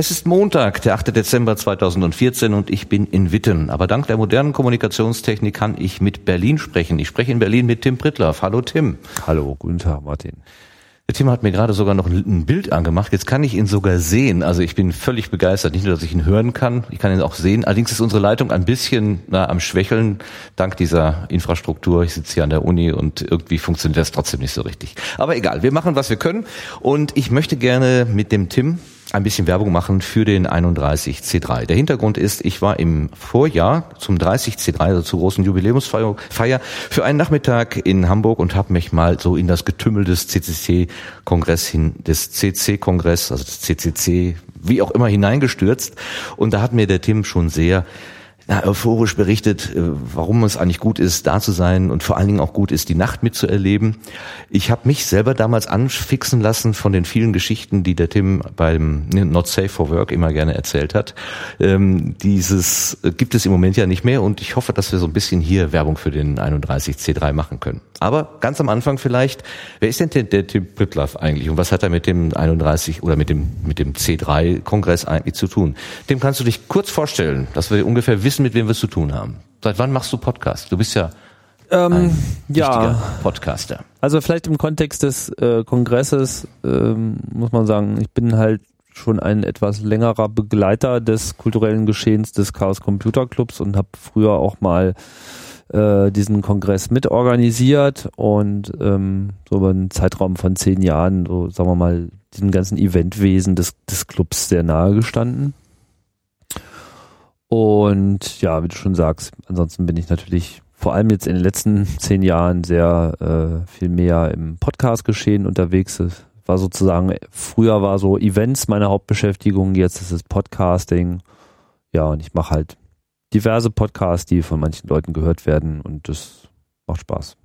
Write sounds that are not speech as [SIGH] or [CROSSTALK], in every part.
Es ist Montag, der 8. Dezember 2014 und ich bin in Witten. Aber dank der modernen Kommunikationstechnik kann ich mit Berlin sprechen. Ich spreche in Berlin mit Tim Prittlaff. Hallo Tim. Hallo, guten Tag Martin. Der Tim hat mir gerade sogar noch ein Bild angemacht. Jetzt kann ich ihn sogar sehen. Also ich bin völlig begeistert. Nicht nur, dass ich ihn hören kann, ich kann ihn auch sehen. Allerdings ist unsere Leitung ein bisschen na, am Schwächeln, dank dieser Infrastruktur. Ich sitze hier an der Uni und irgendwie funktioniert das trotzdem nicht so richtig. Aber egal, wir machen, was wir können. Und ich möchte gerne mit dem Tim ein bisschen Werbung machen für den 31C3. Der Hintergrund ist, ich war im Vorjahr zum 30C3, also zur großen Jubiläumsfeier, für einen Nachmittag in Hamburg und habe mich mal so in das Getümmel des CCC-Kongress hin, des CC-Kongress, also des CCC, wie auch immer hineingestürzt. Und da hat mir der Tim schon sehr na, euphorisch berichtet, äh, warum es eigentlich gut ist, da zu sein und vor allen Dingen auch gut ist, die Nacht mitzuerleben. Ich habe mich selber damals anfixen lassen von den vielen Geschichten, die der Tim beim Not Safe for Work immer gerne erzählt hat. Ähm, dieses gibt es im Moment ja nicht mehr und ich hoffe, dass wir so ein bisschen hier Werbung für den 31C3 machen können. Aber ganz am Anfang vielleicht, wer ist denn der, der Tim Prittlaff eigentlich und was hat er mit dem 31 oder mit dem, mit dem C3-Kongress eigentlich zu tun? Dem kannst du dich kurz vorstellen, dass wir ungefähr wissen, mit wem wir es zu tun haben. Seit wann machst du Podcast? Du bist ja ähm, ein ja, Podcaster. Also vielleicht im Kontext des äh, Kongresses ähm, muss man sagen, ich bin halt schon ein etwas längerer Begleiter des kulturellen Geschehens des Chaos Computer Clubs und habe früher auch mal äh, diesen Kongress mitorganisiert und ähm, so über einen Zeitraum von zehn Jahren, so sagen wir mal, diesem ganzen Eventwesen des, des Clubs sehr nahe gestanden. Und ja, wie du schon sagst, ansonsten bin ich natürlich vor allem jetzt in den letzten [LAUGHS] zehn Jahren sehr äh, viel mehr im Podcast-Geschehen unterwegs. Es war sozusagen, früher war so Events meine Hauptbeschäftigung, jetzt ist es Podcasting. Ja, und ich mache halt diverse Podcasts, die von manchen Leuten gehört werden und das macht Spaß.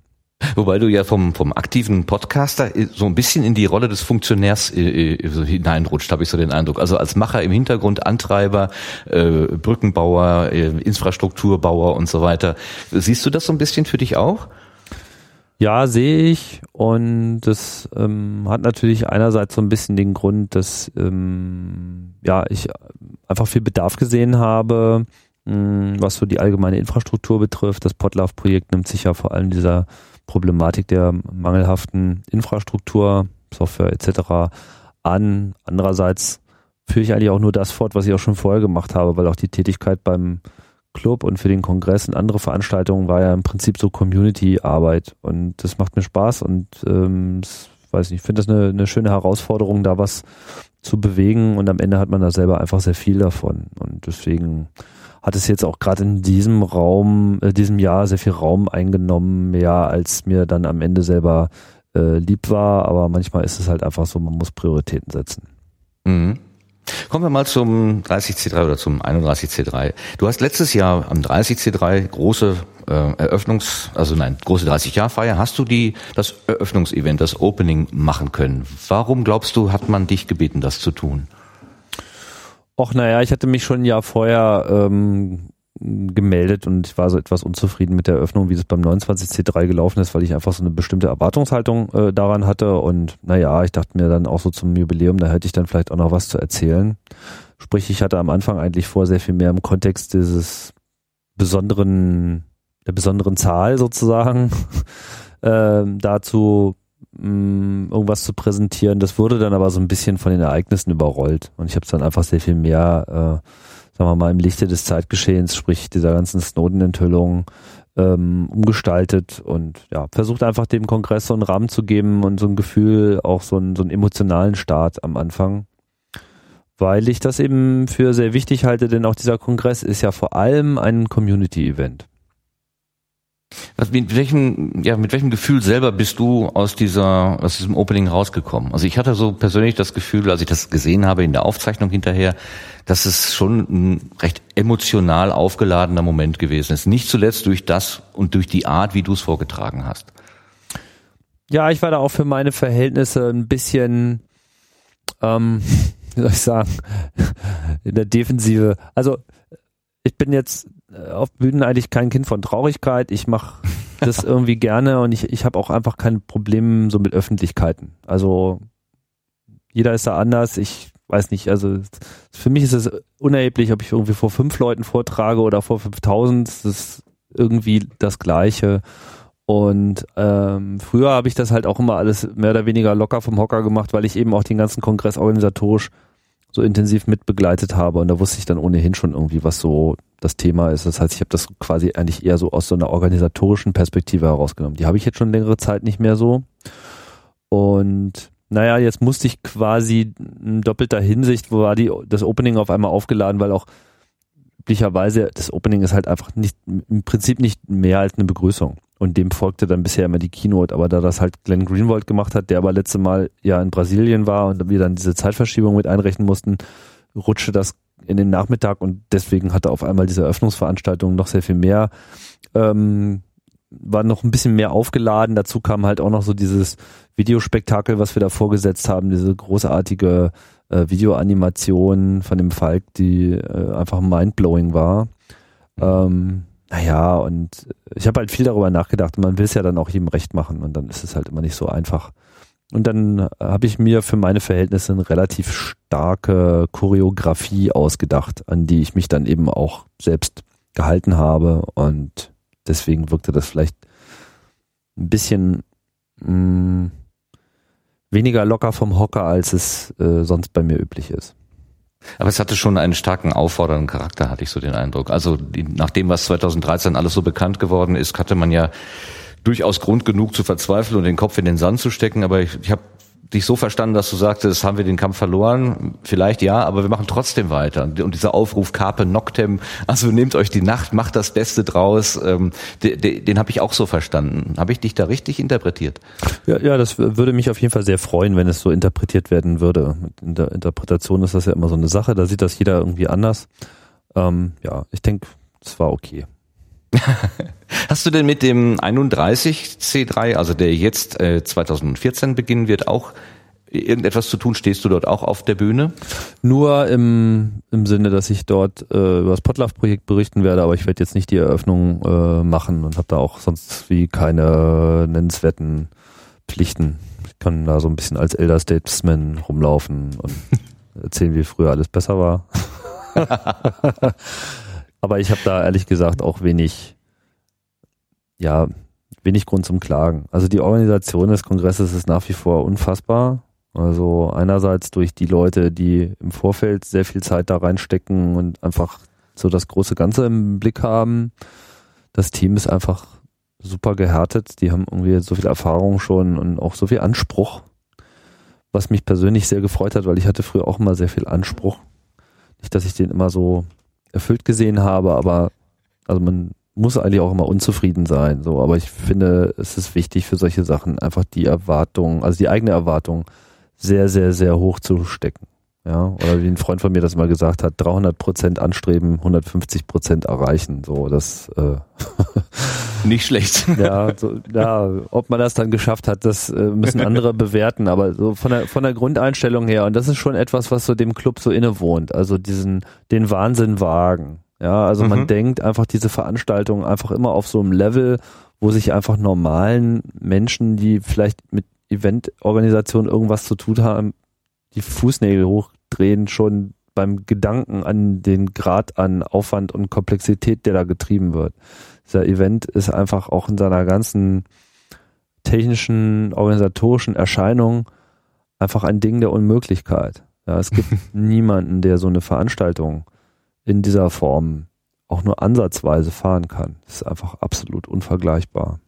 Wobei du ja vom, vom aktiven Podcaster so ein bisschen in die Rolle des Funktionärs äh, äh, hineinrutscht, habe ich so den Eindruck. Also als Macher im Hintergrund, Antreiber, äh, Brückenbauer, äh, Infrastrukturbauer und so weiter. Siehst du das so ein bisschen für dich auch? Ja, sehe ich. Und das ähm, hat natürlich einerseits so ein bisschen den Grund, dass ähm, ja ich einfach viel Bedarf gesehen habe, mh, was so die allgemeine Infrastruktur betrifft. Das Podlove-Projekt nimmt sich ja vor allem dieser Problematik der mangelhaften Infrastruktur, Software etc. an. Andererseits führe ich eigentlich auch nur das fort, was ich auch schon vorher gemacht habe, weil auch die Tätigkeit beim Club und für den Kongress und andere Veranstaltungen war ja im Prinzip so Community-Arbeit und das macht mir Spaß und ähm, weiß nicht, ich finde das eine, eine schöne Herausforderung, da was zu bewegen und am Ende hat man da selber einfach sehr viel davon und deswegen hat es jetzt auch gerade in diesem Raum, äh, diesem Jahr sehr viel Raum eingenommen, mehr als mir dann am Ende selber äh, lieb war. Aber manchmal ist es halt einfach so, man muss Prioritäten setzen. Mhm. Kommen wir mal zum 30C3 oder zum 31C3. Du hast letztes Jahr am 30C3 große äh, Eröffnungs, also nein, große 30-Jahr-Feier, hast du die, das Eröffnungsevent, das Opening machen können. Warum glaubst du, hat man dich gebeten, das zu tun? Och, naja, ich hatte mich schon ein Jahr vorher ähm, gemeldet und ich war so etwas unzufrieden mit der Eröffnung, wie das beim 29C3 gelaufen ist, weil ich einfach so eine bestimmte Erwartungshaltung äh, daran hatte und naja, ich dachte mir dann auch so zum Jubiläum, da hätte ich dann vielleicht auch noch was zu erzählen. Sprich, ich hatte am Anfang eigentlich vor, sehr viel mehr im Kontext dieses besonderen, der besonderen Zahl sozusagen [LAUGHS] äh, dazu mh, irgendwas zu präsentieren. Das wurde dann aber so ein bisschen von den Ereignissen überrollt. Und ich habe es dann einfach sehr viel mehr, äh, sagen wir mal, im Lichte des Zeitgeschehens, sprich dieser ganzen Snowden-Enthüllung, ähm, umgestaltet und ja, versucht einfach dem Kongress so einen Rahmen zu geben und so ein Gefühl, auch so einen, so einen emotionalen Start am Anfang. Weil ich das eben für sehr wichtig halte, denn auch dieser Kongress ist ja vor allem ein Community-Event. Was, mit welchem, ja, mit welchem Gefühl selber bist du aus dieser, aus diesem Opening rausgekommen? Also ich hatte so persönlich das Gefühl, als ich das gesehen habe in der Aufzeichnung hinterher, dass es schon ein recht emotional aufgeladener Moment gewesen ist. Nicht zuletzt durch das und durch die Art, wie du es vorgetragen hast. Ja, ich war da auch für meine Verhältnisse ein bisschen, ähm, [LAUGHS] wie soll ich sagen, [LAUGHS] in der Defensive. Also ich bin jetzt auf Bühnen eigentlich kein Kind von Traurigkeit. Ich mache [LAUGHS] das irgendwie gerne und ich, ich habe auch einfach kein Problem so mit Öffentlichkeiten. Also jeder ist da anders. Ich weiß nicht, also für mich ist es unerheblich, ob ich irgendwie vor fünf Leuten vortrage oder vor 5000, das ist irgendwie das Gleiche. Und ähm, früher habe ich das halt auch immer alles mehr oder weniger locker vom Hocker gemacht, weil ich eben auch den ganzen Kongress organisatorisch so intensiv mitbegleitet habe und da wusste ich dann ohnehin schon irgendwie, was so das Thema ist. Das heißt, ich habe das quasi eigentlich eher so aus so einer organisatorischen Perspektive herausgenommen. Die habe ich jetzt schon längere Zeit nicht mehr so. Und naja, jetzt musste ich quasi in doppelter Hinsicht, wo war die, das Opening auf einmal aufgeladen, weil auch üblicherweise das Opening ist halt einfach nicht, im Prinzip nicht mehr als eine Begrüßung. Und dem folgte dann bisher immer die Keynote. Aber da das halt Glenn Greenwald gemacht hat, der aber letzte Mal ja in Brasilien war und wir dann diese Zeitverschiebung mit einrechnen mussten, rutschte das in den Nachmittag und deswegen hatte auf einmal diese Eröffnungsveranstaltung noch sehr viel mehr, ähm, war noch ein bisschen mehr aufgeladen. Dazu kam halt auch noch so dieses Videospektakel, was wir da vorgesetzt haben, diese großartige äh, Videoanimation von dem Falk, die äh, einfach mindblowing war. Ähm, naja, und ich habe halt viel darüber nachgedacht. Man will es ja dann auch jedem recht machen und dann ist es halt immer nicht so einfach. Und dann habe ich mir für meine Verhältnisse eine relativ starke Choreografie ausgedacht, an die ich mich dann eben auch selbst gehalten habe. Und deswegen wirkte das vielleicht ein bisschen mh, mm, weniger locker vom Hocker, als es äh, sonst bei mir üblich ist. Aber es hatte schon einen starken auffordernden Charakter, hatte ich so den Eindruck. Also die, nach dem, was 2013 alles so bekannt geworden ist, hatte man ja durchaus Grund genug zu verzweifeln und den Kopf in den Sand zu stecken. Aber ich, ich habe dich so verstanden, dass du sagtest, haben wir den Kampf verloren? Vielleicht ja, aber wir machen trotzdem weiter. Und dieser Aufruf Carpe Noctem, also nehmt euch die Nacht, macht das Beste draus, ähm, den, den, den habe ich auch so verstanden. Habe ich dich da richtig interpretiert? Ja, ja, das würde mich auf jeden Fall sehr freuen, wenn es so interpretiert werden würde. In der Interpretation ist das ja immer so eine Sache, da sieht das jeder irgendwie anders. Ähm, ja, ich denke, es war okay. [LAUGHS] Hast du denn mit dem 31 C3, also der jetzt äh, 2014 beginnen wird, auch irgendetwas zu tun? Stehst du dort auch auf der Bühne? Nur im, im Sinne, dass ich dort äh, über das Potluck-Projekt berichten werde, aber ich werde jetzt nicht die Eröffnung äh, machen und habe da auch sonst wie keine nennenswerten Pflichten. Ich kann da so ein bisschen als Elder Statesman rumlaufen und [LAUGHS] erzählen, wie früher alles besser war. [LAUGHS] Aber ich habe da ehrlich gesagt auch wenig, ja, wenig Grund zum Klagen. Also die Organisation des Kongresses ist nach wie vor unfassbar. Also einerseits durch die Leute, die im Vorfeld sehr viel Zeit da reinstecken und einfach so das große Ganze im Blick haben. Das Team ist einfach super gehärtet. Die haben irgendwie so viel Erfahrung schon und auch so viel Anspruch, was mich persönlich sehr gefreut hat, weil ich hatte früher auch immer sehr viel Anspruch. Nicht, dass ich den immer so erfüllt gesehen habe, aber also man muss eigentlich auch immer unzufrieden sein, so, aber ich finde, es ist wichtig für solche Sachen einfach die Erwartung, also die eigene Erwartung sehr, sehr, sehr hoch zu stecken. Ja, oder wie ein Freund von mir das mal gesagt hat, 300 Prozent anstreben, 150 Prozent erreichen. So, das äh [LAUGHS] nicht schlecht. Ja, so, ja, ob man das dann geschafft hat, das äh, müssen andere [LAUGHS] bewerten. Aber so von der von der Grundeinstellung her und das ist schon etwas, was so dem Club so innewohnt. Also diesen den Wahnsinn wagen. Ja, also mhm. man denkt einfach diese Veranstaltung einfach immer auf so einem Level, wo sich einfach normalen Menschen, die vielleicht mit Eventorganisation irgendwas zu tun haben, die Fußnägel hochdrehen, schon beim Gedanken an den Grad an Aufwand und Komplexität, der da getrieben wird. Dieser Event ist einfach auch in seiner ganzen technischen, organisatorischen Erscheinung einfach ein Ding der Unmöglichkeit. Ja, es gibt [LAUGHS] niemanden, der so eine Veranstaltung in dieser Form auch nur ansatzweise fahren kann. Das ist einfach absolut unvergleichbar.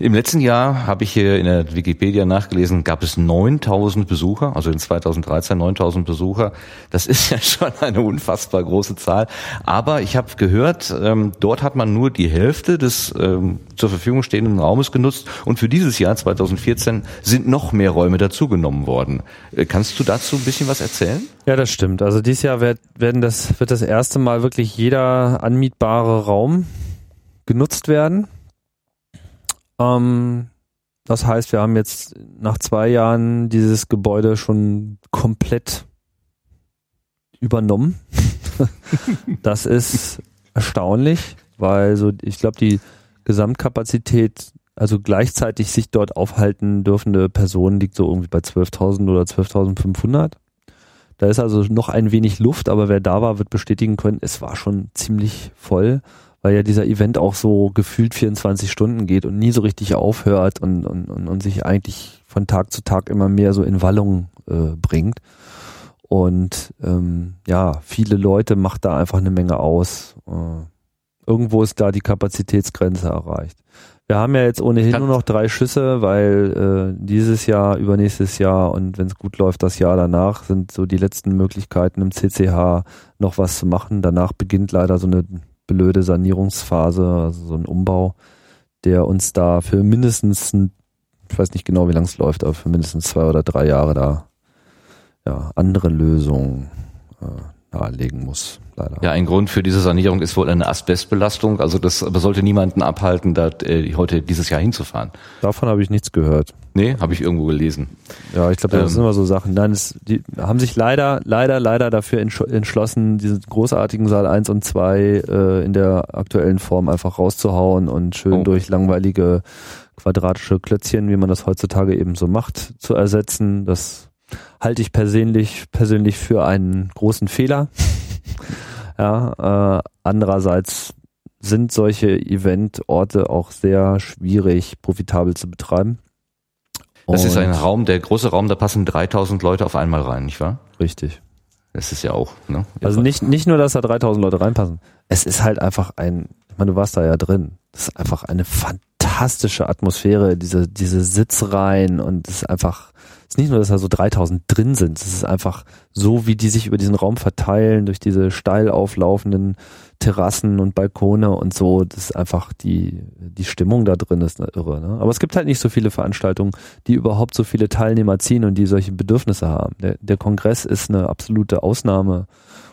Im letzten Jahr habe ich hier in der Wikipedia nachgelesen, gab es 9000 Besucher, also in 2013 9000 Besucher. Das ist ja [LAUGHS] schon eine unfassbar große Zahl. Aber ich habe gehört, ähm, dort hat man nur die Hälfte des ähm, zur Verfügung stehenden Raumes genutzt und für dieses Jahr 2014 sind noch mehr Räume dazugenommen worden. Äh, kannst du dazu ein bisschen was erzählen? Ja, das stimmt. Also dieses Jahr wird, werden das, wird das erste Mal wirklich jeder anmietbare Raum genutzt werden. Ähm, das heißt, wir haben jetzt nach zwei Jahren dieses Gebäude schon komplett übernommen. [LAUGHS] das ist erstaunlich, weil so, ich glaube, die Gesamtkapazität, also gleichzeitig sich dort aufhalten dürfende Personen liegt so irgendwie bei 12.000 oder 12.500. Da ist also noch ein wenig Luft, aber wer da war, wird bestätigen können, es war schon ziemlich voll, weil ja dieser Event auch so gefühlt 24 Stunden geht und nie so richtig aufhört und, und, und, und sich eigentlich von Tag zu Tag immer mehr so in Wallung äh, bringt. Und ähm, ja, viele Leute macht da einfach eine Menge aus. Äh, irgendwo ist da die Kapazitätsgrenze erreicht. Wir haben ja jetzt ohnehin nur noch drei Schüsse, weil äh, dieses Jahr, übernächstes Jahr und wenn es gut läuft, das Jahr danach sind so die letzten Möglichkeiten im CCH noch was zu machen. Danach beginnt leider so eine blöde Sanierungsphase, also so ein Umbau, der uns da für mindestens, ein, ich weiß nicht genau, wie lang es läuft, aber für mindestens zwei oder drei Jahre da ja, andere Lösungen äh, nahelegen muss. Leider. Ja, ein Grund für diese Sanierung ist wohl eine Asbestbelastung. Also das aber sollte niemanden abhalten, da äh, heute dieses Jahr hinzufahren. Davon habe ich nichts gehört. Nee, habe ich irgendwo gelesen. Ja, ich glaube, das ähm, sind immer so Sachen. Nein, es, die haben sich leider, leider, leider dafür entschlossen, diesen großartigen Saal 1 und 2 äh, in der aktuellen Form einfach rauszuhauen und schön oh. durch langweilige quadratische Klötzchen, wie man das heutzutage eben so macht, zu ersetzen. Das halte ich persönlich, persönlich für einen großen Fehler. [LAUGHS] ja, äh, andererseits sind solche Eventorte auch sehr schwierig profitabel zu betreiben. Das ist ein Raum, der große Raum, da passen 3000 Leute auf einmal rein, nicht wahr? Richtig. Das ist ja auch, ne? Also nicht, nicht nur, dass da 3000 Leute reinpassen. Es ist halt einfach ein, ich meine, du warst da ja drin. Das ist einfach eine fantastische Atmosphäre, diese, diese Sitzreihen und es ist einfach, es ist nicht nur, dass da so 3000 drin sind, es ist einfach so, wie die sich über diesen Raum verteilen, durch diese steil auflaufenden Terrassen und Balkone und so, das ist einfach die, die Stimmung da drin ist irre. Ne? Aber es gibt halt nicht so viele Veranstaltungen, die überhaupt so viele Teilnehmer ziehen und die solche Bedürfnisse haben. Der, der Kongress ist eine absolute Ausnahme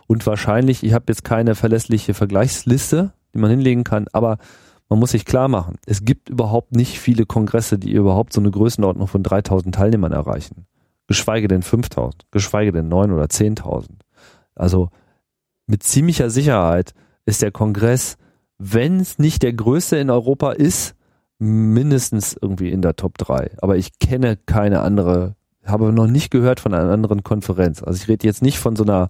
und wahrscheinlich, ich habe jetzt keine verlässliche Vergleichsliste, die man hinlegen kann, aber man muss sich klar machen, es gibt überhaupt nicht viele Kongresse, die überhaupt so eine Größenordnung von 3000 Teilnehmern erreichen. Geschweige denn 5000, geschweige denn 9 oder 10.000. Also mit ziemlicher Sicherheit ist der Kongress, wenn es nicht der größte in Europa ist, mindestens irgendwie in der Top 3. Aber ich kenne keine andere, habe noch nicht gehört von einer anderen Konferenz. Also ich rede jetzt nicht von so einer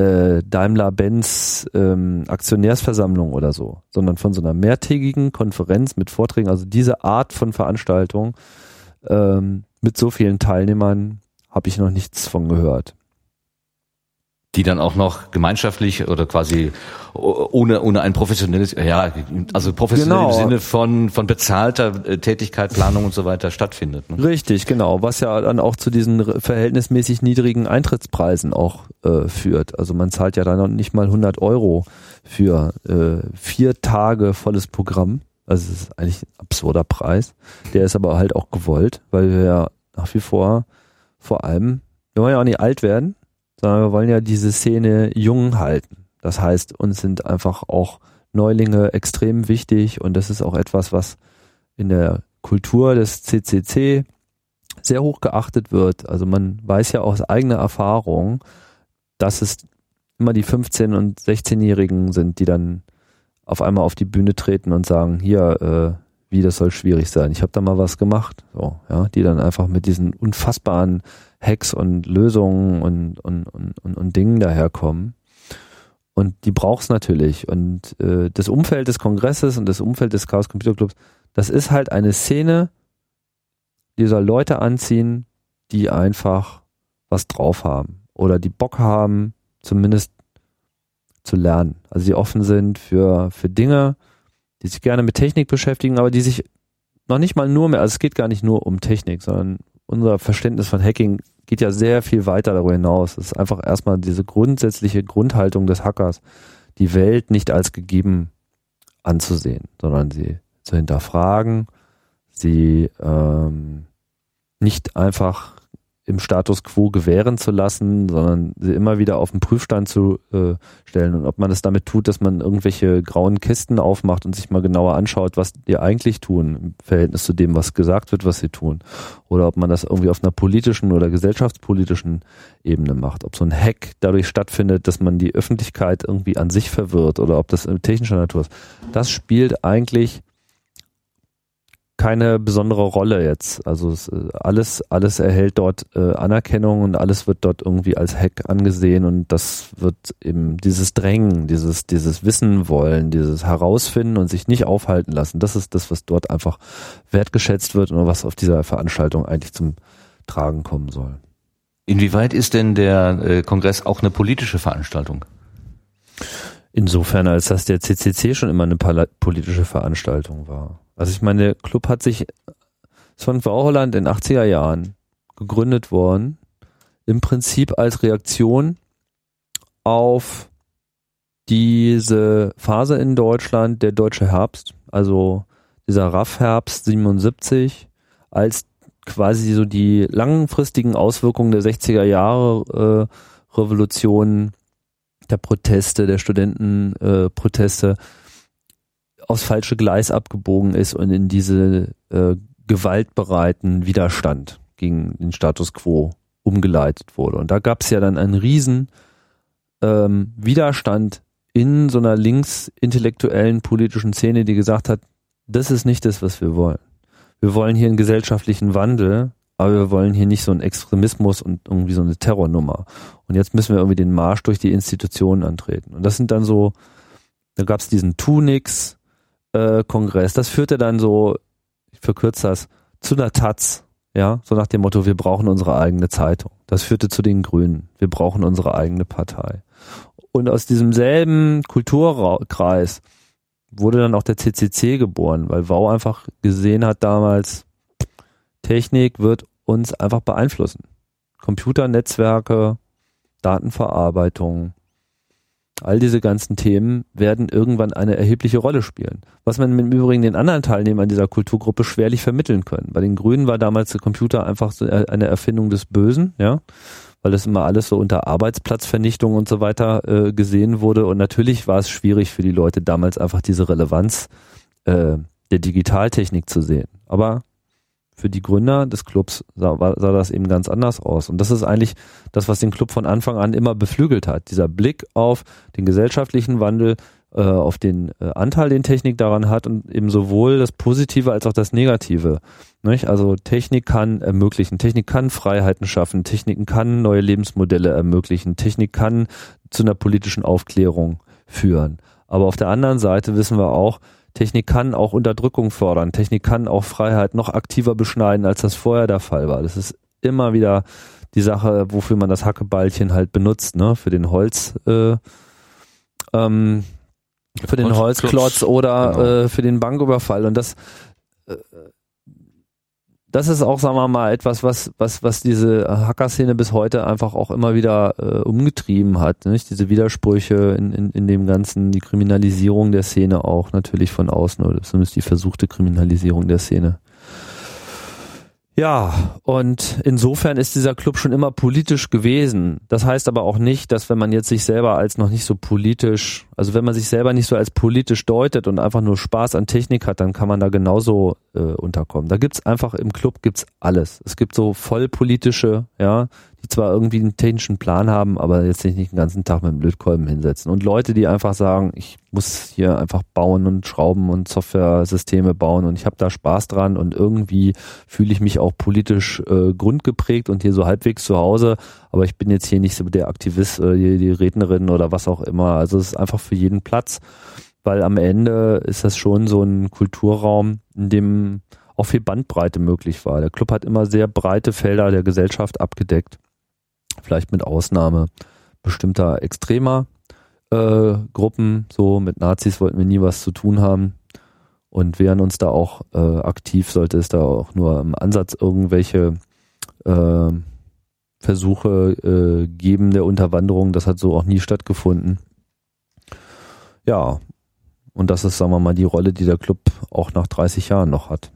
äh, Daimler-Benz ähm, Aktionärsversammlung oder so, sondern von so einer mehrtägigen Konferenz mit Vorträgen, also diese Art von Veranstaltung ähm, mit so vielen Teilnehmern habe ich noch nichts von gehört die dann auch noch gemeinschaftlich oder quasi ohne ohne ein professionelles ja also professionell genau. im Sinne von von bezahlter äh, Tätigkeit Planung und so weiter stattfindet ne? richtig genau was ja dann auch zu diesen verhältnismäßig niedrigen Eintrittspreisen auch äh, führt also man zahlt ja dann noch nicht mal 100 Euro für äh, vier Tage volles Programm also es ist eigentlich ein absurder Preis der ist aber halt auch gewollt weil wir ja nach wie vor vor allem wir wollen ja auch nicht alt werden sondern wir wollen ja diese Szene jung halten. Das heißt, uns sind einfach auch Neulinge extrem wichtig und das ist auch etwas, was in der Kultur des CCC sehr hoch geachtet wird. Also man weiß ja aus eigener Erfahrung, dass es immer die 15- und 16-Jährigen sind, die dann auf einmal auf die Bühne treten und sagen, hier, äh, wie das soll schwierig sein. Ich habe da mal was gemacht, so, ja, die dann einfach mit diesen unfassbaren Hacks und Lösungen und, und, und, und, und Dingen daherkommen. Und die braucht's natürlich. Und äh, das Umfeld des Kongresses und das Umfeld des Chaos Computer Clubs, das ist halt eine Szene, die soll Leute anziehen, die einfach was drauf haben oder die Bock haben, zumindest zu lernen. Also die offen sind für, für Dinge, die sich gerne mit Technik beschäftigen, aber die sich noch nicht mal nur mehr, also es geht gar nicht nur um Technik, sondern unser Verständnis von Hacking geht ja sehr viel weiter darüber hinaus. Es ist einfach erstmal diese grundsätzliche Grundhaltung des Hackers, die Welt nicht als gegeben anzusehen, sondern sie zu hinterfragen, sie ähm, nicht einfach im Status quo gewähren zu lassen, sondern sie immer wieder auf den Prüfstand zu äh, stellen. Und ob man das damit tut, dass man irgendwelche grauen Kisten aufmacht und sich mal genauer anschaut, was die eigentlich tun, im Verhältnis zu dem, was gesagt wird, was sie tun. Oder ob man das irgendwie auf einer politischen oder gesellschaftspolitischen Ebene macht. Ob so ein Hack dadurch stattfindet, dass man die Öffentlichkeit irgendwie an sich verwirrt oder ob das technischer Natur ist. Das spielt eigentlich keine besondere Rolle jetzt. Also es, äh, alles, alles erhält dort äh, Anerkennung und alles wird dort irgendwie als Hack angesehen und das wird eben dieses Drängen, dieses, dieses Wissen wollen, dieses Herausfinden und sich nicht aufhalten lassen. Das ist das, was dort einfach wertgeschätzt wird und was auf dieser Veranstaltung eigentlich zum Tragen kommen soll. Inwieweit ist denn der äh, Kongress auch eine politische Veranstaltung? Insofern, als dass der CCC schon immer eine politische Veranstaltung war. Also ich meine, der Club hat sich von Wauholland in 80er Jahren gegründet worden, im Prinzip als Reaktion auf diese Phase in Deutschland, der deutsche Herbst, also dieser RAF-Herbst 77, als quasi so die langfristigen Auswirkungen der 60er Jahre äh, Revolution, der Proteste, der Studentenproteste äh, aufs falsche Gleis abgebogen ist und in diese äh, gewaltbereiten Widerstand gegen den Status quo umgeleitet wurde. Und da gab es ja dann einen riesen ähm, Widerstand in so einer linksintellektuellen politischen Szene, die gesagt hat, das ist nicht das, was wir wollen. Wir wollen hier einen gesellschaftlichen Wandel, aber wir wollen hier nicht so einen Extremismus und irgendwie so eine Terrornummer. Und jetzt müssen wir irgendwie den Marsch durch die Institutionen antreten. Und das sind dann so, da gab es diesen Tunix, äh. Das führte dann so, ich verkürze das, zu einer Taz, ja, so nach dem Motto, wir brauchen unsere eigene Zeitung. Das führte zu den Grünen. Wir brauchen unsere eigene Partei. Und aus diesem selben Kulturkreis wurde dann auch der CCC geboren, weil Wau einfach gesehen hat damals, Technik wird uns einfach beeinflussen. Computernetzwerke, Datenverarbeitung, All diese ganzen Themen werden irgendwann eine erhebliche Rolle spielen. Was man im Übrigen den anderen Teilnehmern dieser Kulturgruppe schwerlich vermitteln können. Bei den Grünen war damals der Computer einfach so eine Erfindung des Bösen, ja, weil das immer alles so unter Arbeitsplatzvernichtung und so weiter äh, gesehen wurde. Und natürlich war es schwierig für die Leute damals einfach diese Relevanz äh, der Digitaltechnik zu sehen. Aber für die Gründer des Clubs sah, sah, das eben ganz anders aus. Und das ist eigentlich das, was den Club von Anfang an immer beflügelt hat. Dieser Blick auf den gesellschaftlichen Wandel, äh, auf den äh, Anteil, den Technik daran hat und eben sowohl das Positive als auch das Negative. Nicht? Also Technik kann ermöglichen, Technik kann Freiheiten schaffen, Technik kann neue Lebensmodelle ermöglichen, Technik kann zu einer politischen Aufklärung führen. Aber auf der anderen Seite wissen wir auch, Technik kann auch Unterdrückung fördern. Technik kann auch Freiheit noch aktiver beschneiden, als das vorher der Fall war. Das ist immer wieder die Sache, wofür man das Hackebeilchen halt benutzt, ne? Für den Holz, äh, ähm, für den Holzklotz oder genau. äh, für den Banküberfall. Und das äh, das ist auch, sagen wir mal, etwas, was, was, was diese Hacker-Szene bis heute einfach auch immer wieder äh, umgetrieben hat. Nicht? Diese Widersprüche in, in, in dem Ganzen, die Kriminalisierung der Szene auch natürlich von außen oder zumindest die versuchte Kriminalisierung der Szene. Ja, und insofern ist dieser Club schon immer politisch gewesen. Das heißt aber auch nicht, dass wenn man jetzt sich selber als noch nicht so politisch, also wenn man sich selber nicht so als politisch deutet und einfach nur Spaß an Technik hat, dann kann man da genauso äh, unterkommen. Da gibt's einfach im Club gibt's alles. Es gibt so vollpolitische, ja, die zwar irgendwie einen technischen Plan haben, aber jetzt nicht den ganzen Tag mit dem Blödkolben hinsetzen. Und Leute, die einfach sagen, ich muss hier einfach bauen und schrauben und Software-Systeme bauen und ich habe da Spaß dran und irgendwie fühle ich mich auch politisch äh, grundgeprägt und hier so halbwegs zu Hause, aber ich bin jetzt hier nicht so der Aktivist oder die, die Rednerin oder was auch immer. Also es ist einfach für jeden Platz, weil am Ende ist das schon so ein Kulturraum, in dem auch viel Bandbreite möglich war. Der Club hat immer sehr breite Felder der Gesellschaft abgedeckt vielleicht mit Ausnahme bestimmter extremer äh, Gruppen. So mit Nazis wollten wir nie was zu tun haben und wehren uns da auch äh, aktiv, sollte es da auch nur im Ansatz irgendwelche äh, Versuche geben der Unterwanderung. Das hat so auch nie stattgefunden. Ja, und das ist, sagen wir mal, die Rolle, die der Club auch nach 30 Jahren noch hat.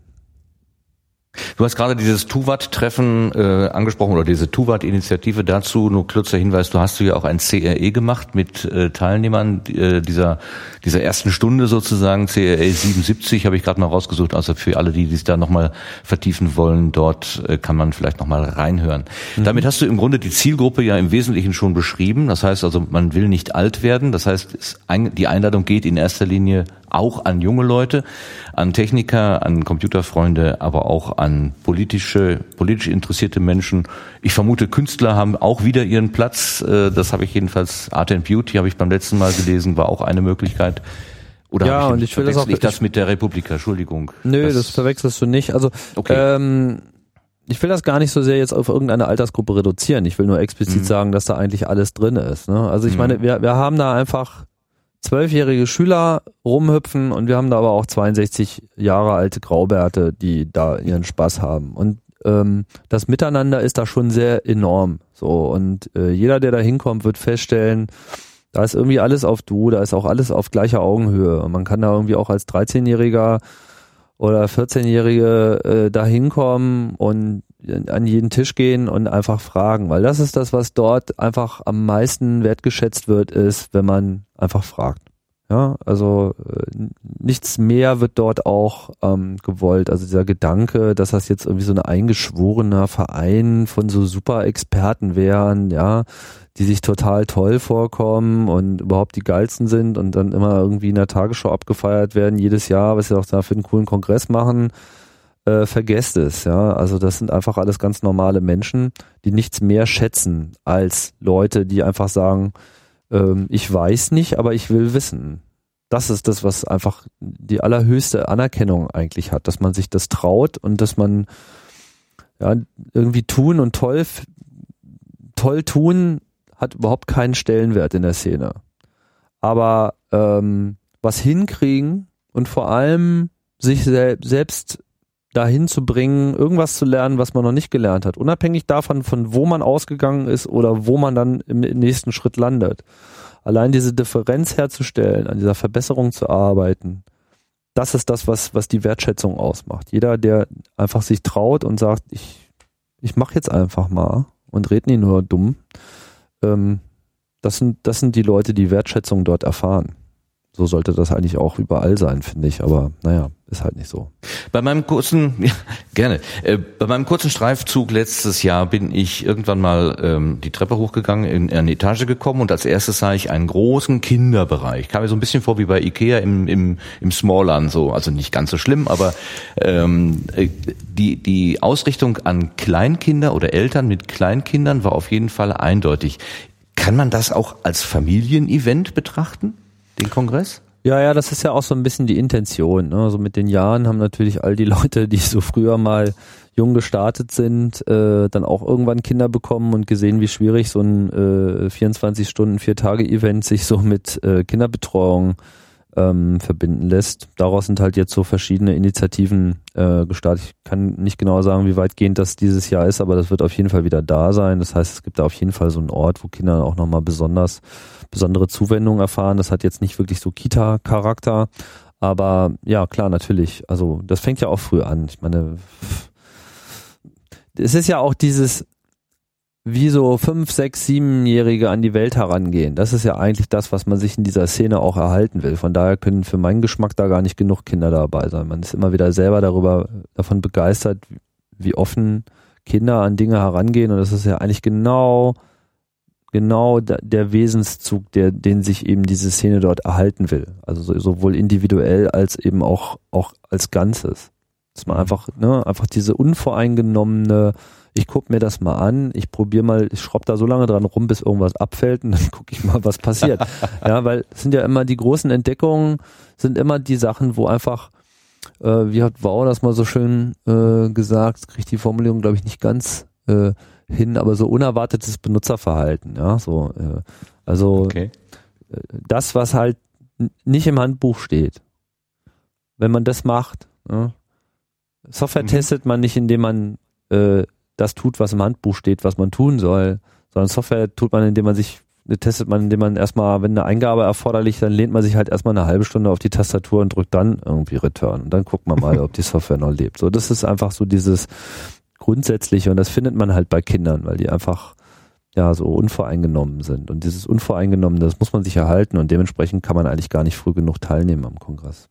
Du hast gerade dieses Tuvat-Treffen äh, angesprochen oder diese Tuvat-Initiative dazu. Nur kurzer Hinweis, du hast du ja auch ein CRE gemacht mit äh, Teilnehmern äh, dieser dieser ersten Stunde sozusagen. CRE 77 habe ich gerade mal rausgesucht. Also für alle, die sich da nochmal vertiefen wollen, dort äh, kann man vielleicht nochmal reinhören. Mhm. Damit hast du im Grunde die Zielgruppe ja im Wesentlichen schon beschrieben. Das heißt also, man will nicht alt werden. Das heißt, es, die Einladung geht in erster Linie auch an junge Leute, an Techniker, an Computerfreunde, aber auch an politische, politisch interessierte Menschen. Ich vermute, Künstler haben auch wieder ihren Platz. Äh, das habe ich jedenfalls, Art and Beauty habe ich beim letzten Mal gelesen, war auch eine Möglichkeit. Oder ja, ich, und ich will das auch ich das mit der Republika, Entschuldigung. Nö, das, das verwechselst du nicht. Also okay. ähm, ich will das gar nicht so sehr jetzt auf irgendeine Altersgruppe reduzieren. Ich will nur explizit mhm. sagen, dass da eigentlich alles drin ist. Ne? Also ich mhm. meine, wir, wir haben da einfach zwölfjährige Schüler rumhüpfen und wir haben da aber auch 62 Jahre alte Graubärte, die da ihren Spaß haben. Und ähm, das Miteinander ist da schon sehr enorm. So und äh, jeder, der da hinkommt, wird feststellen, da ist irgendwie alles auf Du, da ist auch alles auf gleicher Augenhöhe. Und man kann da irgendwie auch als 13-Jähriger oder 14-Jährige äh, da hinkommen und an jeden Tisch gehen und einfach fragen, weil das ist das, was dort einfach am meisten wertgeschätzt wird, ist, wenn man einfach fragt. Ja, also äh, nichts mehr wird dort auch ähm, gewollt. Also dieser Gedanke, dass das jetzt irgendwie so ein eingeschworener Verein von so super Experten wären, ja, die sich total toll vorkommen und überhaupt die geilsten sind und dann immer irgendwie in der Tagesschau abgefeiert werden, jedes Jahr, was sie auch da für einen coolen Kongress machen, äh, vergesst es, ja. Also das sind einfach alles ganz normale Menschen, die nichts mehr schätzen als Leute, die einfach sagen, ähm, ich weiß nicht, aber ich will wissen. Das ist das, was einfach die allerhöchste Anerkennung eigentlich hat, dass man sich das traut und dass man ja, irgendwie tun und toll, toll tun hat überhaupt keinen Stellenwert in der Szene. Aber ähm, was hinkriegen und vor allem sich sel selbst dahin zu bringen, irgendwas zu lernen, was man noch nicht gelernt hat, unabhängig davon, von wo man ausgegangen ist oder wo man dann im nächsten Schritt landet. Allein diese Differenz herzustellen, an dieser Verbesserung zu arbeiten, das ist das, was, was die Wertschätzung ausmacht. Jeder, der einfach sich traut und sagt, ich, ich mache jetzt einfach mal und red nie nur dumm, ähm, das, sind, das sind die Leute, die Wertschätzung dort erfahren. So sollte das eigentlich auch überall sein, finde ich. Aber naja, ist halt nicht so. Bei meinem kurzen, [LAUGHS] ja, gerne. Äh, bei meinem kurzen Streifzug letztes Jahr bin ich irgendwann mal ähm, die Treppe hochgegangen, in, in eine Etage gekommen und als erstes sah ich einen großen Kinderbereich. Kam mir so ein bisschen vor wie bei Ikea im, im, im Smallland so. Also nicht ganz so schlimm, aber ähm, äh, die, die Ausrichtung an Kleinkinder oder Eltern mit Kleinkindern war auf jeden Fall eindeutig. Kann man das auch als Familienevent betrachten? den Kongress? Ja, ja, das ist ja auch so ein bisschen die Intention. Ne? Also mit den Jahren haben natürlich all die [LAUGHS] Leute, die so früher mal jung gestartet sind, äh, dann auch irgendwann Kinder bekommen und gesehen, wie schwierig so ein äh, 24 Stunden, vier Tage Event sich so mit äh, Kinderbetreuung ähm, verbinden lässt. Daraus sind halt jetzt so verschiedene Initiativen äh, gestartet. Ich kann nicht genau sagen, wie weitgehend das dieses Jahr ist, aber das wird auf jeden Fall wieder da sein. Das heißt, es gibt da auf jeden Fall so einen Ort, wo Kinder auch nochmal besonders besondere Zuwendung erfahren. Das hat jetzt nicht wirklich so Kita-Charakter, aber ja, klar, natürlich. Also das fängt ja auch früh an. Ich meine, es ist ja auch dieses, wie so fünf, sechs, siebenjährige an die Welt herangehen. Das ist ja eigentlich das, was man sich in dieser Szene auch erhalten will. Von daher können für meinen Geschmack da gar nicht genug Kinder dabei sein. Man ist immer wieder selber darüber davon begeistert, wie offen Kinder an Dinge herangehen und das ist ja eigentlich genau genau der Wesenszug, der, den sich eben diese Szene dort erhalten will. Also sowohl individuell als eben auch, auch als Ganzes. Dass man einfach, ne, einfach diese unvoreingenommene, ich guck mir das mal an, ich probiere mal, ich schraub da so lange dran rum, bis irgendwas abfällt und dann [LAUGHS] gucke ich mal, was passiert. [LAUGHS] ja, weil es sind ja immer die großen Entdeckungen, sind immer die Sachen, wo einfach, äh, wie hat Wow das mal so schön äh, gesagt, kriegt die Formulierung, glaube ich, nicht ganz äh, hin, aber so unerwartetes Benutzerverhalten, ja, so, äh, also okay. Äh, das, was halt nicht im Handbuch steht. Wenn man das macht, ja, Software mhm. testet man nicht, indem man äh, das tut, was im Handbuch steht, was man tun soll, sondern Software tut man, indem man sich testet man, indem man erstmal, wenn eine Eingabe erforderlich, dann lehnt man sich halt erstmal eine halbe Stunde auf die Tastatur und drückt dann irgendwie Return. Und dann guckt man mal, [LAUGHS] ob die Software noch lebt. So, das ist einfach so dieses, Grundsätzliche und das findet man halt bei Kindern, weil die einfach ja so unvoreingenommen sind. Und dieses Unvoreingenommene, das muss man sich erhalten und dementsprechend kann man eigentlich gar nicht früh genug teilnehmen am Kongress.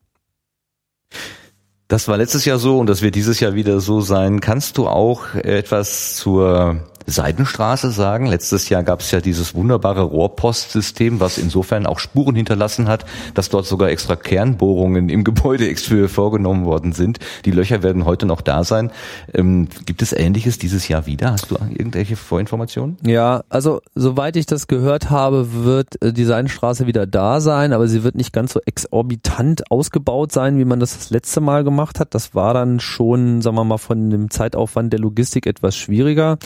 Das war letztes Jahr so und das wird dieses Jahr wieder so sein. Kannst du auch etwas zur Seidenstraße sagen? Letztes Jahr gab es ja dieses wunderbare Rohrpostsystem, was insofern auch Spuren hinterlassen hat, dass dort sogar extra Kernbohrungen im Gebäude vorgenommen worden sind. Die Löcher werden heute noch da sein. Ähm, gibt es Ähnliches dieses Jahr wieder? Hast du irgendwelche Vorinformationen? Ja, also soweit ich das gehört habe, wird äh, die Seidenstraße wieder da sein, aber sie wird nicht ganz so exorbitant ausgebaut sein, wie man das das letzte Mal gemacht hat. Das war dann schon, sagen wir mal, von dem Zeitaufwand der Logistik etwas schwieriger.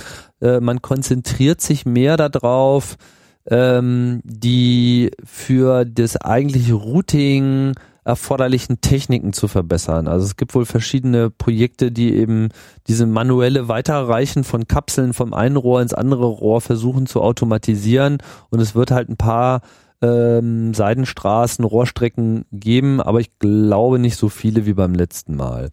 Äh, man konzentriert sich mehr darauf, ähm, die für das eigentliche Routing erforderlichen Techniken zu verbessern. Also es gibt wohl verschiedene Projekte, die eben diese manuelle Weiterreichen von Kapseln vom einen Rohr ins andere Rohr versuchen zu automatisieren und es wird halt ein paar ähm, Seidenstraßen, Rohrstrecken geben, aber ich glaube nicht so viele wie beim letzten Mal.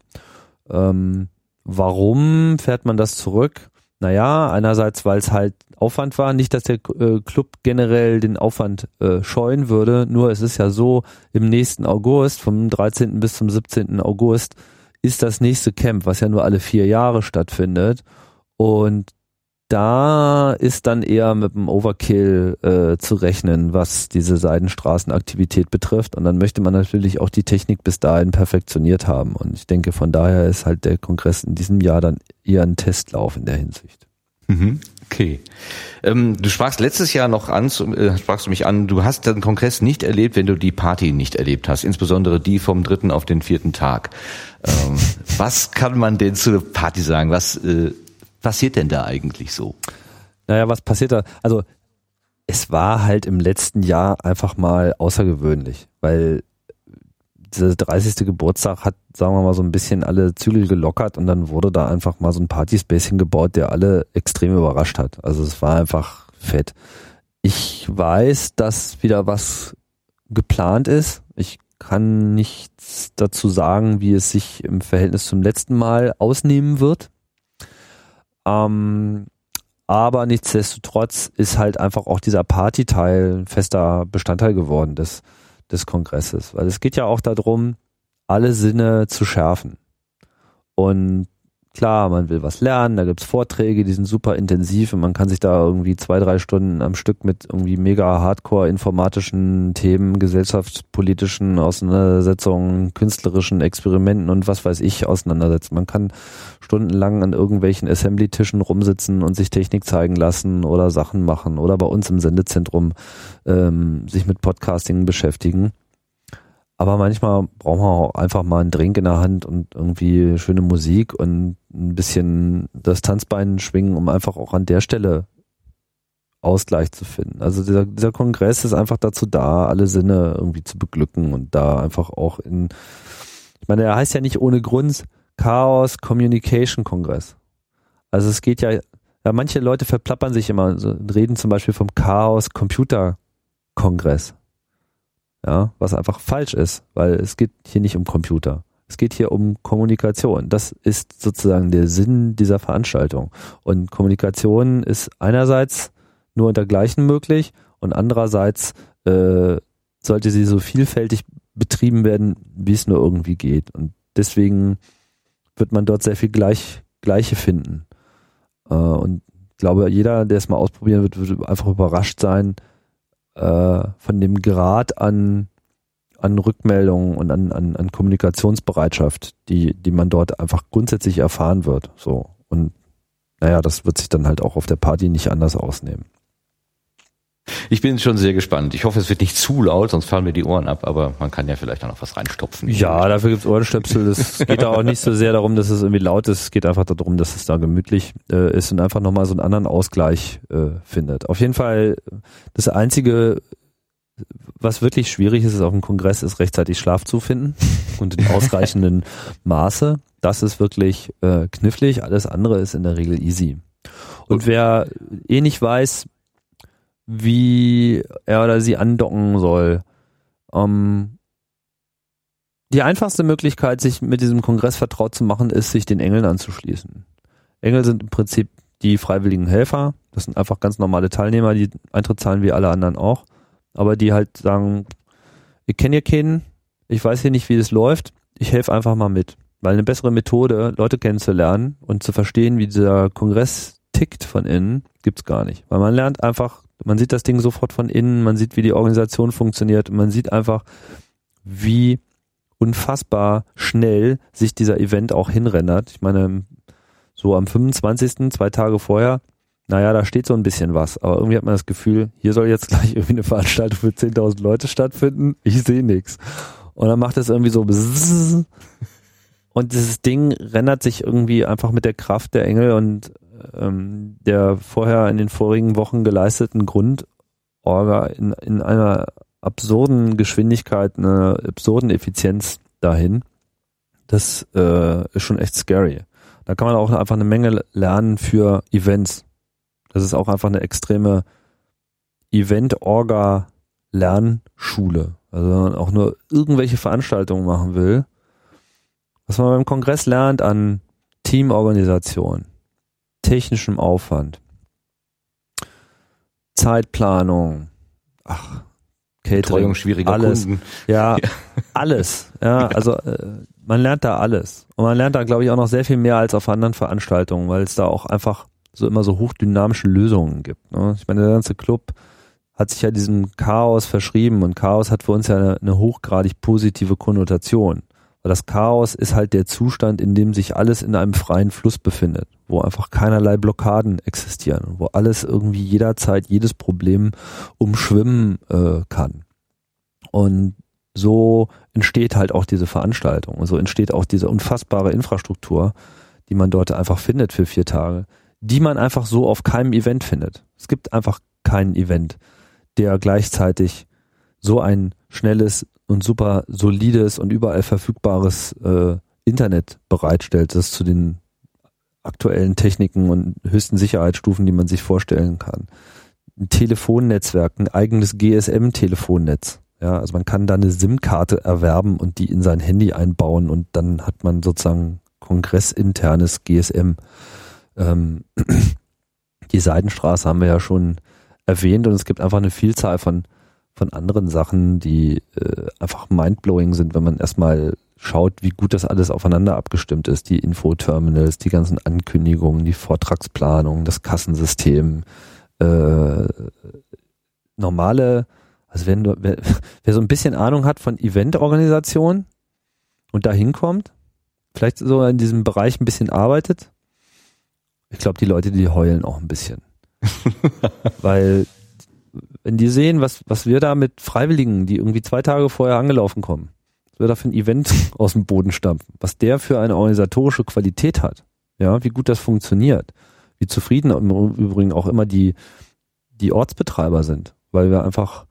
Ähm, warum fährt man das zurück? Naja, einerseits, weil es halt Aufwand war, nicht, dass der äh, Club generell den Aufwand äh, scheuen würde, nur es ist ja so, im nächsten August, vom 13. bis zum 17. August, ist das nächste Camp, was ja nur alle vier Jahre stattfindet. Und da ist dann eher mit dem Overkill äh, zu rechnen, was diese Seidenstraßenaktivität betrifft. Und dann möchte man natürlich auch die Technik bis dahin perfektioniert haben. Und ich denke, von daher ist halt der Kongress in diesem Jahr dann eher ein Testlauf in der Hinsicht. Mhm. Okay. Ähm, du sprachst letztes Jahr noch an, äh, sprachst du mich an, du hast den Kongress nicht erlebt, wenn du die Party nicht erlebt hast, insbesondere die vom dritten auf den vierten Tag. Ähm, [LAUGHS] was kann man denn zur Party sagen? Was äh, passiert denn da eigentlich so? Naja, was passiert da? Also es war halt im letzten Jahr einfach mal außergewöhnlich, weil dieser 30. Geburtstag hat, sagen wir mal, so ein bisschen alle Zügel gelockert und dann wurde da einfach mal so ein Partyspace hingebaut, der alle extrem überrascht hat. Also es war einfach fett. Ich weiß, dass wieder was geplant ist. Ich kann nichts dazu sagen, wie es sich im Verhältnis zum letzten Mal ausnehmen wird. Ähm, aber nichtsdestotrotz ist halt einfach auch dieser Partyteil ein fester Bestandteil geworden des, des Kongresses. Weil es geht ja auch darum, alle Sinne zu schärfen. Und Klar, man will was lernen, da gibt's Vorträge, die sind super intensiv und man kann sich da irgendwie zwei, drei Stunden am Stück mit irgendwie mega hardcore informatischen Themen, gesellschaftspolitischen Auseinandersetzungen, künstlerischen Experimenten und was weiß ich auseinandersetzen. Man kann stundenlang an irgendwelchen Assembly-Tischen rumsitzen und sich Technik zeigen lassen oder Sachen machen oder bei uns im Sendezentrum ähm, sich mit Podcasting beschäftigen. Aber manchmal brauchen wir auch einfach mal einen Drink in der Hand und irgendwie schöne Musik und ein bisschen das Tanzbein schwingen, um einfach auch an der Stelle Ausgleich zu finden. Also dieser, dieser Kongress ist einfach dazu da, alle Sinne irgendwie zu beglücken und da einfach auch in, ich meine, er heißt ja nicht ohne Grund Chaos Communication Kongress. Also es geht ja, ja, manche Leute verplappern sich immer und reden zum Beispiel vom Chaos Computer Kongress ja, was einfach falsch ist, weil es geht hier nicht um Computer. Es geht hier um Kommunikation. Das ist sozusagen der Sinn dieser Veranstaltung. Und Kommunikation ist einerseits nur untergleichen möglich und andererseits äh, sollte sie so vielfältig betrieben werden, wie es nur irgendwie geht. Und deswegen wird man dort sehr viel gleich, Gleiche finden. Äh, und ich glaube, jeder, der es mal ausprobieren wird, wird einfach überrascht sein, äh, von dem Grad an, an Rückmeldungen und an, an, an Kommunikationsbereitschaft, die, die man dort einfach grundsätzlich erfahren wird. So. Und naja, das wird sich dann halt auch auf der Party nicht anders ausnehmen. Ich bin schon sehr gespannt. Ich hoffe, es wird nicht zu laut, sonst fallen mir die Ohren ab, aber man kann ja vielleicht auch noch was reinstopfen. Ja, dafür gibt's Ohrenstöpsel. Es geht da auch nicht so sehr darum, dass es irgendwie laut ist. Es geht einfach darum, dass es da gemütlich äh, ist und einfach nochmal so einen anderen Ausgleich äh, findet. Auf jeden Fall das Einzige, was wirklich schwierig ist, ist auf dem Kongress, ist rechtzeitig Schlaf zu finden [LAUGHS] und in ausreichenden Maße. Das ist wirklich äh, knifflig. Alles andere ist in der Regel easy. Und wer eh nicht weiß, wie er oder sie andocken soll. Ähm, die einfachste Möglichkeit, sich mit diesem Kongress vertraut zu machen, ist, sich den Engeln anzuschließen. Engel sind im Prinzip die freiwilligen Helfer. Das sind einfach ganz normale Teilnehmer, die Eintritt zahlen wie alle anderen auch. Aber die halt sagen, ich kenne hier keinen, ich weiß hier nicht, wie es läuft, ich helfe einfach mal mit. Weil eine bessere Methode, Leute kennenzulernen und zu verstehen, wie dieser Kongress tickt von innen, gibt's gar nicht. Weil man lernt einfach, man sieht das Ding sofort von innen, man sieht, wie die Organisation funktioniert, man sieht einfach, wie unfassbar schnell sich dieser Event auch hinrendert. Ich meine, so am 25., zwei Tage vorher, naja, da steht so ein bisschen was, aber irgendwie hat man das Gefühl, hier soll jetzt [LAUGHS] gleich irgendwie eine Veranstaltung für 10.000 Leute stattfinden. Ich sehe nichts. Und dann macht es irgendwie so und dieses Ding rendert sich irgendwie einfach mit der Kraft der Engel und ähm, der vorher in den vorigen Wochen geleisteten Grundorga in, in einer absurden Geschwindigkeit, einer absurden Effizienz dahin. Das äh, ist schon echt scary. Da kann man auch einfach eine Menge lernen für Events. Das ist auch einfach eine extreme Event-Orga-Lernschule. Also wenn man auch nur irgendwelche Veranstaltungen machen will, was man beim Kongress lernt an Teamorganisation, technischem Aufwand, Zeitplanung, ach, Catering, schwieriger alles, Kunden. [LAUGHS] ja, alles, ja, also äh, man lernt da alles und man lernt da, glaube ich, auch noch sehr viel mehr als auf anderen Veranstaltungen, weil es da auch einfach so immer so hochdynamische Lösungen gibt. Ne? Ich meine, der ganze Club hat sich ja diesem Chaos verschrieben und Chaos hat für uns ja eine, eine hochgradig positive Konnotation. Weil das Chaos ist halt der Zustand, in dem sich alles in einem freien Fluss befindet, wo einfach keinerlei Blockaden existieren, wo alles irgendwie jederzeit jedes Problem umschwimmen äh, kann. Und so entsteht halt auch diese Veranstaltung. So entsteht auch diese unfassbare Infrastruktur, die man dort einfach findet für vier Tage, die man einfach so auf keinem Event findet. Es gibt einfach keinen Event, der gleichzeitig so ein schnelles, und super solides und überall verfügbares äh, Internet bereitstellt, das zu den aktuellen Techniken und höchsten Sicherheitsstufen, die man sich vorstellen kann. Ein Telefonnetzwerk, ein eigenes GSM-Telefonnetz. Ja, also man kann da eine SIM-Karte erwerben und die in sein Handy einbauen und dann hat man sozusagen kongressinternes GSM. Ähm, [CLEARS THROAT] die Seidenstraße haben wir ja schon erwähnt und es gibt einfach eine Vielzahl von von anderen Sachen, die äh, einfach mindblowing sind, wenn man erstmal schaut, wie gut das alles aufeinander abgestimmt ist. Die Infoterminals, die ganzen Ankündigungen, die Vortragsplanung, das Kassensystem, äh, normale, also wenn du, wer, wer so ein bisschen Ahnung hat von Eventorganisation und da hinkommt, vielleicht so in diesem Bereich ein bisschen arbeitet, ich glaube, die Leute, die heulen auch ein bisschen. [LAUGHS] Weil wenn die sehen, was, was wir da mit Freiwilligen, die irgendwie zwei Tage vorher angelaufen kommen, was wir da für ein Event [LAUGHS] aus dem Boden stampfen, was der für eine organisatorische Qualität hat, ja, wie gut das funktioniert, wie zufrieden im Übrigen auch immer die, die Ortsbetreiber sind, weil wir einfach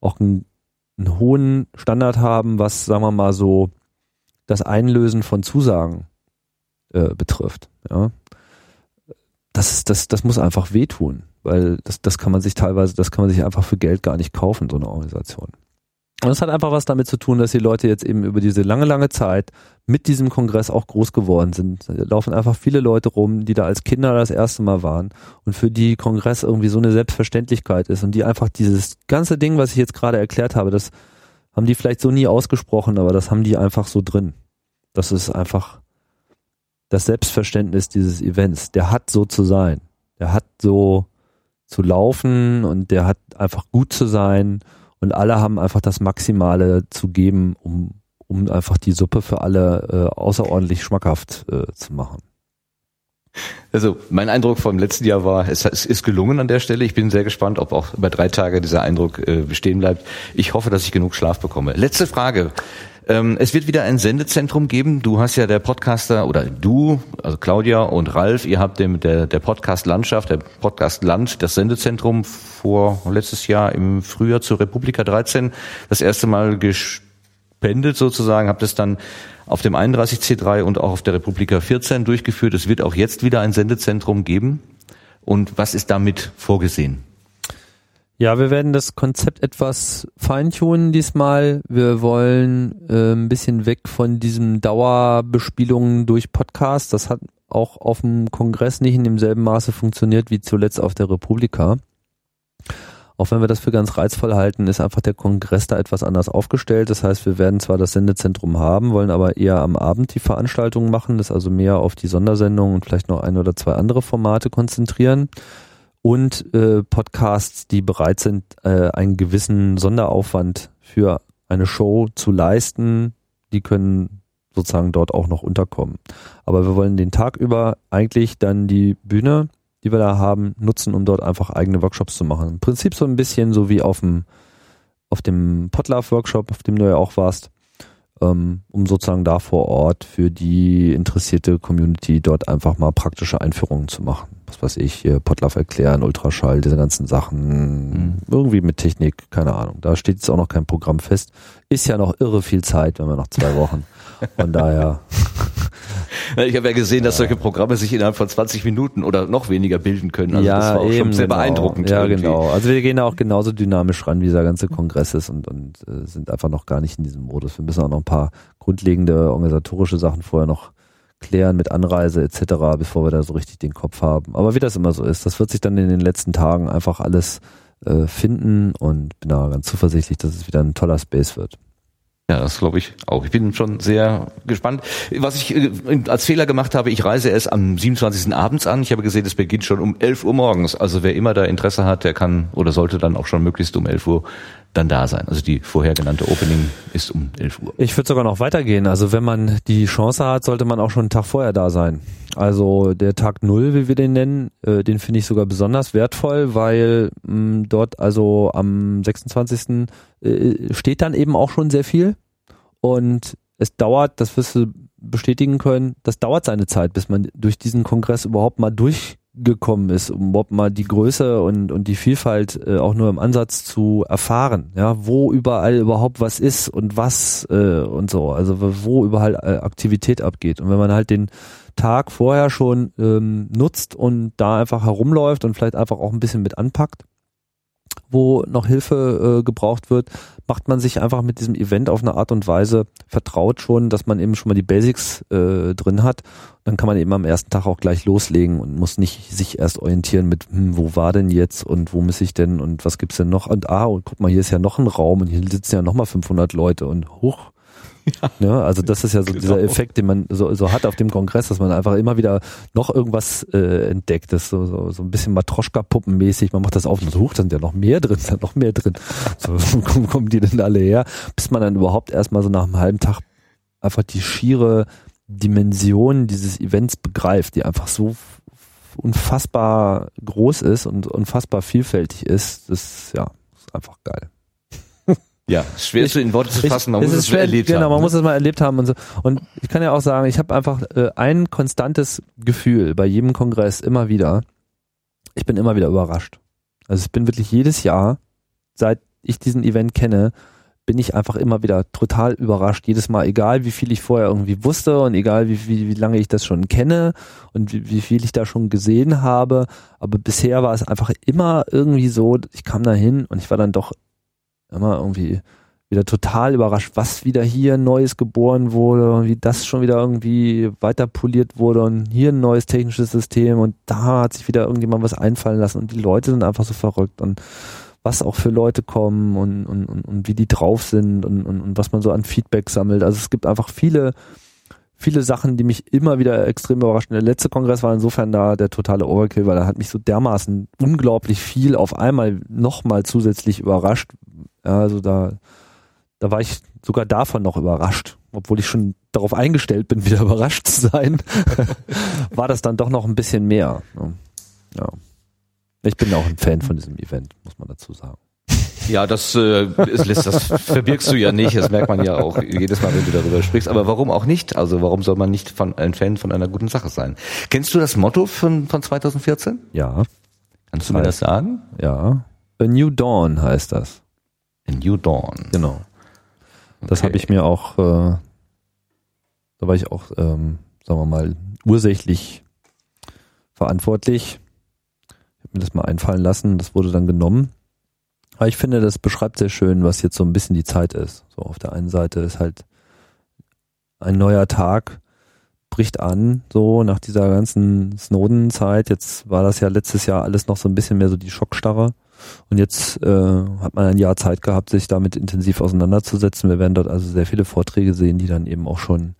auch einen, einen hohen Standard haben, was, sagen wir mal so, das Einlösen von Zusagen äh, betrifft. Ja. Das, das, das muss einfach wehtun weil das, das kann man sich teilweise, das kann man sich einfach für Geld gar nicht kaufen, so eine Organisation. Und das hat einfach was damit zu tun, dass die Leute jetzt eben über diese lange, lange Zeit mit diesem Kongress auch groß geworden sind. Da laufen einfach viele Leute rum, die da als Kinder das erste Mal waren und für die Kongress irgendwie so eine Selbstverständlichkeit ist und die einfach dieses ganze Ding, was ich jetzt gerade erklärt habe, das haben die vielleicht so nie ausgesprochen, aber das haben die einfach so drin. Das ist einfach das Selbstverständnis dieses Events. Der hat so zu sein. Der hat so zu laufen und der hat einfach gut zu sein und alle haben einfach das Maximale zu geben, um, um einfach die Suppe für alle äh, außerordentlich schmackhaft äh, zu machen. Also mein Eindruck vom letzten Jahr war, es, ist gelungen an der Stelle. Ich bin sehr gespannt, ob auch über drei Tage dieser Eindruck äh, bestehen bleibt. Ich hoffe, dass ich genug Schlaf bekomme. Letzte Frage. Ähm, es wird wieder ein Sendezentrum geben. Du hast ja der Podcaster oder du, also Claudia und Ralf, ihr habt dem der, der Podcast Landschaft, der Podcast Land, das Sendezentrum vor letztes Jahr im Frühjahr zur Republika 13 das erste Mal gespendet sozusagen, habt es dann auf dem 31C3 und auch auf der Republika 14 durchgeführt. Es wird auch jetzt wieder ein Sendezentrum geben. Und was ist damit vorgesehen? Ja, wir werden das Konzept etwas feintunen diesmal. Wir wollen äh, ein bisschen weg von diesen Dauerbespielungen durch Podcasts. Das hat auch auf dem Kongress nicht in demselben Maße funktioniert wie zuletzt auf der Republika. Auch wenn wir das für ganz reizvoll halten, ist einfach der Kongress da etwas anders aufgestellt. Das heißt, wir werden zwar das Sendezentrum haben, wollen aber eher am Abend die Veranstaltungen machen, das also mehr auf die Sondersendungen und vielleicht noch ein oder zwei andere Formate konzentrieren. Und äh, Podcasts, die bereit sind, äh, einen gewissen Sonderaufwand für eine Show zu leisten, die können sozusagen dort auch noch unterkommen. Aber wir wollen den Tag über eigentlich dann die Bühne die wir da haben, nutzen, um dort einfach eigene Workshops zu machen. Im Prinzip so ein bisschen so wie auf dem, auf dem Potlove-Workshop, auf dem du ja auch warst, ähm, um sozusagen da vor Ort für die interessierte Community dort einfach mal praktische Einführungen zu machen. Was weiß ich, Potlove erklären, Ultraschall, diese ganzen Sachen, mhm. irgendwie mit Technik, keine Ahnung. Da steht jetzt auch noch kein Programm fest. Ist ja noch irre viel Zeit, wenn wir noch zwei Wochen. Von daher. [LAUGHS] Ich habe ja gesehen, dass solche Programme sich innerhalb von 20 Minuten oder noch weniger bilden können. Also ja, das war auch eben, schon sehr genau. beeindruckend. Ja, irgendwie. genau. Also wir gehen da auch genauso dynamisch ran, wie dieser ganze Kongress ist und, und äh, sind einfach noch gar nicht in diesem Modus. Wir müssen auch noch ein paar grundlegende organisatorische Sachen vorher noch klären mit Anreise etc., bevor wir da so richtig den Kopf haben. Aber wie das immer so ist, das wird sich dann in den letzten Tagen einfach alles äh, finden und bin da ganz zuversichtlich, dass es wieder ein toller Space wird. Ja, das glaube ich auch. Ich bin schon sehr gespannt. Was ich äh, als Fehler gemacht habe, ich reise erst am 27. abends an. Ich habe gesehen, es beginnt schon um 11 Uhr morgens. Also wer immer da Interesse hat, der kann oder sollte dann auch schon möglichst um 11 Uhr dann da sein. Also die vorher genannte Opening ist um 11 Uhr. Ich würde sogar noch weitergehen. Also wenn man die Chance hat, sollte man auch schon einen Tag vorher da sein. Also der Tag Null, wie wir den nennen, äh, den finde ich sogar besonders wertvoll, weil mh, dort also am 26. Äh, steht dann eben auch schon sehr viel. Und es dauert, das wirst du bestätigen können, das dauert seine Zeit, bis man durch diesen Kongress überhaupt mal durchgekommen ist, um überhaupt mal die Größe und, und die Vielfalt äh, auch nur im Ansatz zu erfahren, ja, wo überall überhaupt was ist und was äh, und so, also wo überall äh, Aktivität abgeht. Und wenn man halt den Tag vorher schon ähm, nutzt und da einfach herumläuft und vielleicht einfach auch ein bisschen mit anpackt, wo noch Hilfe äh, gebraucht wird, macht man sich einfach mit diesem Event auf eine Art und Weise vertraut schon, dass man eben schon mal die Basics äh, drin hat. Dann kann man eben am ersten Tag auch gleich loslegen und muss nicht sich erst orientieren mit, hm, wo war denn jetzt und wo muss ich denn und was gibt's denn noch und ah und guck mal, hier ist ja noch ein Raum und hier sitzen ja noch mal 500 Leute und hoch ja. [LAUGHS] Ne? Also das ist ja so genau. dieser Effekt, den man so, so hat auf dem Kongress, dass man einfach immer wieder noch irgendwas äh, entdeckt. Das ist so, so, so ein bisschen Matroschka-Puppenmäßig. Man macht das auf und so, huch, da sind ja noch mehr drin, [LAUGHS] da noch mehr drin. So [LAUGHS] wo kommen die denn alle her? Bis man dann überhaupt erstmal so nach einem halben Tag einfach die schiere Dimension dieses Events begreift, die einfach so unfassbar groß ist und unfassbar vielfältig ist. Das ist ja ist einfach geil. Ja, schwer ich, in Worte zu fassen, man muss es schwer, erlebt genau, haben. Genau, man ne? muss es mal erlebt haben und so. Und ich kann ja auch sagen, ich habe einfach äh, ein konstantes Gefühl bei jedem Kongress immer wieder. Ich bin immer wieder überrascht. Also ich bin wirklich jedes Jahr, seit ich diesen Event kenne, bin ich einfach immer wieder total überrascht. Jedes Mal, egal wie viel ich vorher irgendwie wusste und egal wie, wie, wie lange ich das schon kenne und wie, wie viel ich da schon gesehen habe. Aber bisher war es einfach immer irgendwie so, ich kam da hin und ich war dann doch immer irgendwie wieder total überrascht, was wieder hier Neues geboren wurde und wie das schon wieder irgendwie weiter poliert wurde und hier ein neues technisches System und da hat sich wieder irgendjemand was einfallen lassen und die Leute sind einfach so verrückt und was auch für Leute kommen und, und, und, und wie die drauf sind und, und, und was man so an Feedback sammelt. Also es gibt einfach viele, viele Sachen, die mich immer wieder extrem überraschen. Der letzte Kongress war insofern da der totale Overkill, weil er hat mich so dermaßen unglaublich viel auf einmal nochmal zusätzlich überrascht, also da, da war ich sogar davon noch überrascht, obwohl ich schon darauf eingestellt bin, [LAUGHS] wieder überrascht zu sein, [LAUGHS] war das dann doch noch ein bisschen mehr. Ja. Ich bin auch ein Fan von diesem Event, muss man dazu sagen. Ja, das, äh, das, das verbirgst du ja nicht. Das merkt man ja auch jedes Mal, wenn du darüber sprichst. Aber warum auch nicht? Also warum soll man nicht von, ein Fan von einer guten Sache sein? Kennst du das Motto von, von 2014? Ja. Kannst du mir das sagen? Ja. A New Dawn heißt das. A New Dawn. Genau. Das okay. habe ich mir auch, äh, da war ich auch, ähm, sagen wir mal, ursächlich verantwortlich. Ich habe mir das mal einfallen lassen, das wurde dann genommen. Aber ich finde, das beschreibt sehr schön, was jetzt so ein bisschen die Zeit ist. So auf der einen Seite ist halt ein neuer Tag, bricht an, so nach dieser ganzen Snowden-Zeit. Jetzt war das ja letztes Jahr alles noch so ein bisschen mehr so die Schockstarre. Und jetzt äh, hat man ein Jahr Zeit gehabt, sich damit intensiv auseinanderzusetzen. Wir werden dort also sehr viele Vorträge sehen, die dann eben auch schon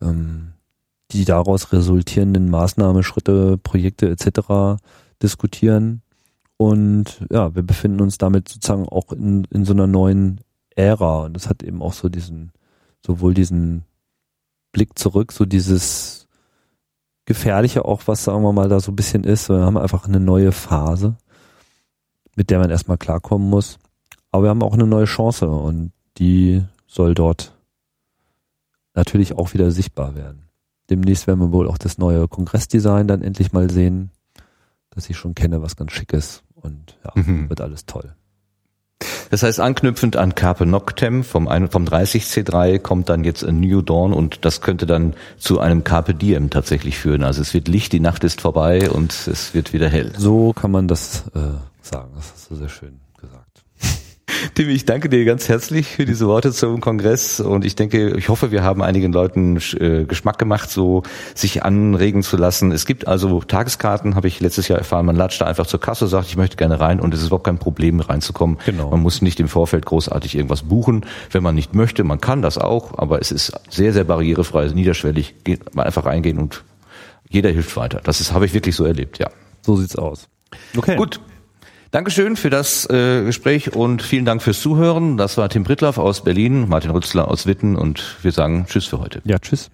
ähm, die daraus resultierenden Maßnahmen, Schritte, Projekte etc. diskutieren. Und ja, wir befinden uns damit sozusagen auch in, in so einer neuen Ära. Und das hat eben auch so diesen, sowohl diesen Blick zurück, so dieses Gefährliche auch, was sagen wir mal da so ein bisschen ist. Wir haben einfach eine neue Phase, mit der man erstmal klarkommen muss. Aber wir haben auch eine neue Chance und die soll dort natürlich auch wieder sichtbar werden. Demnächst werden wir wohl auch das neue Kongressdesign dann endlich mal sehen, das ich schon kenne, was ganz schick ist. Und ja, mhm. wird alles toll. Das heißt, anknüpfend an Carpe Noctem vom, vom 30C3 kommt dann jetzt ein New Dawn und das könnte dann zu einem Carpe Diem tatsächlich führen. Also es wird Licht, die Nacht ist vorbei und es wird wieder hell. So kann man das äh, sagen. Das ist so sehr schön. [LAUGHS] Tim, ich danke dir ganz herzlich für diese Worte zum Kongress und ich denke, ich hoffe, wir haben einigen Leuten äh, Geschmack gemacht, so sich anregen zu lassen. Es gibt also Tageskarten, habe ich letztes Jahr erfahren, man latscht da einfach zur Kasse, sagt, ich möchte gerne rein und es ist überhaupt kein Problem reinzukommen. Genau. Man muss nicht im Vorfeld großartig irgendwas buchen, wenn man nicht möchte. Man kann das auch, aber es ist sehr, sehr barrierefrei, niederschwellig. Geht mal einfach reingehen und jeder hilft weiter. Das ist, habe ich wirklich so erlebt, ja. So sieht's aus. Okay. Gut. Dankeschön für das äh, Gespräch und vielen Dank fürs Zuhören. Das war Tim Brittlaff aus Berlin, Martin Rützler aus Witten und wir sagen Tschüss für heute. Ja, tschüss.